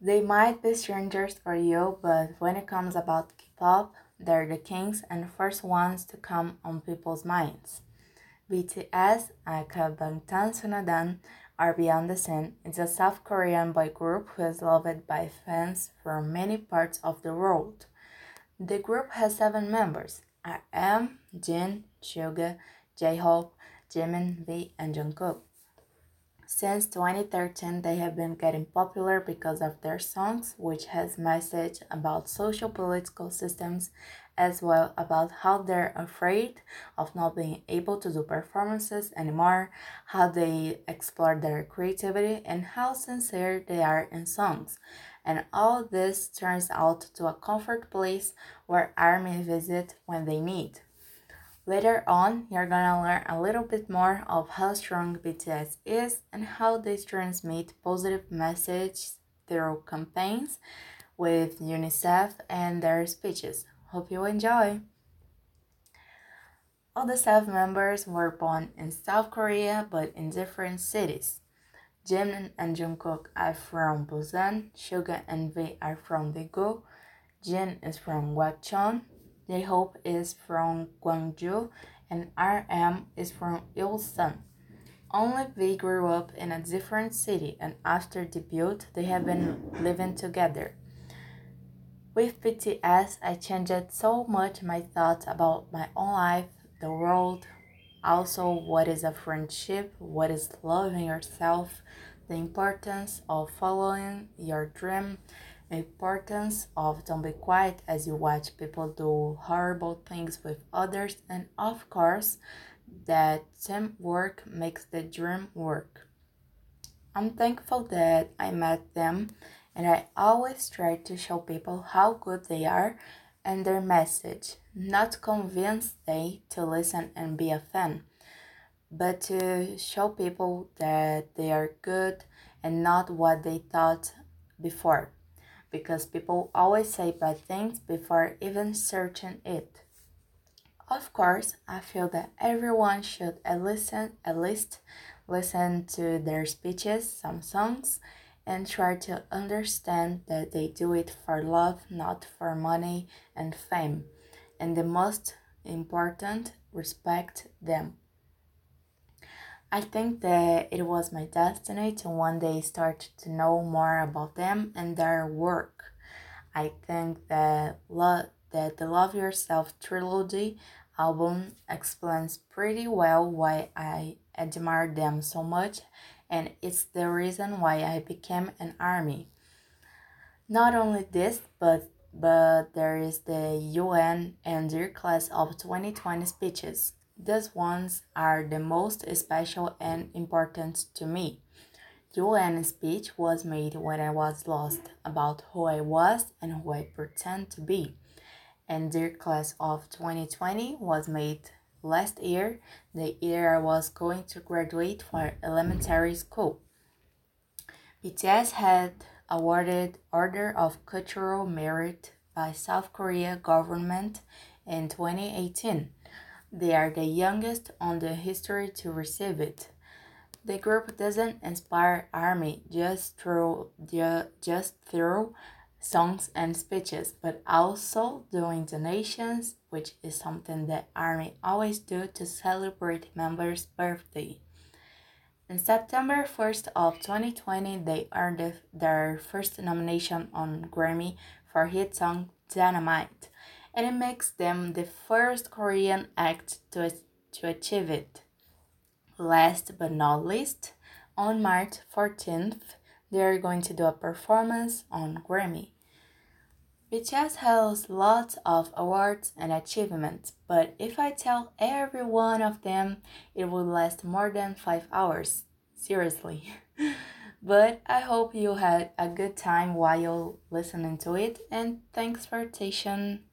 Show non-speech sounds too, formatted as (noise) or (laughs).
They might be strangers for you, but when it comes about K-pop, they're the kings and first ones to come on people's minds. BTS, aka Bangtan Sonyeon, are Beyond the Scene It's a South Korean boy group who is loved by fans from many parts of the world. The group has seven members: RM, Jin, Suga, J-Hope, Jimin, V, and Jungkook. Since 2013, they have been getting popular because of their songs, which has message about social political systems as well about how they're afraid of not being able to do performances anymore, how they explore their creativity, and how sincere they are in songs. And all this turns out to a comfort place where ARMY visit when they need. Later on, you're gonna learn a little bit more of how strong BTS is and how they transmit positive messages through campaigns with UNICEF and their speeches. Hope you enjoy! All the seven members were born in South Korea but in different cities. Jimin and Jungkook are from Busan, Suga and V are from Daegu, Jin is from Gwacheon, J-Hope is from Gwangju, and RM is from Ilsan. Only V grew up in a different city, and after debut, they have been living together. With BTS, I changed so much my thoughts about my own life, the world, also what is a friendship, what is loving yourself, the importance of following your dream, importance of don't be quiet as you watch people do horrible things with others. And of course that teamwork makes the dream work. I'm thankful that i met them and i always try to show people how good they are and their message not convince they to listen and be a fan but to show people that they are good and not what they thought before because people always say bad things before even searching it. Of course, I feel that everyone should at least, at least listen to their speeches, some songs, and try to understand that they do it for love, not for money and fame. And the most important, respect them. I think that it was my destiny to one day start to know more about them and their work. I think that lo- that the Love Yourself trilogy album explains pretty well why I admire them so much and it's the reason why I became an army. Not only this, but but there is the UN and their class of 2020 speeches. These ones are the most special and important to me. UN speech was made when I was lost about who I was and who I pretend to be. And their class of 2020 was made last year, the year I was going to graduate from elementary school. BTS had awarded Order of Cultural Merit by South Korea government in 2018 they are the youngest on the history to receive it. The group doesn't inspire army just through just through songs and speeches, but also doing donations, which is something that army always do to celebrate members' birthday. In September 1st of 2020, they earned their first nomination on Grammy for hit song Dynamite and it makes them the first Korean act to, to achieve it. Last but not least, on March 14th, they are going to do a performance on Grammy. BTS has lots of awards and achievements, but if I tell every one of them, it would last more than 5 hours. Seriously. (laughs) but I hope you had a good time while listening to it, and thanks for attention.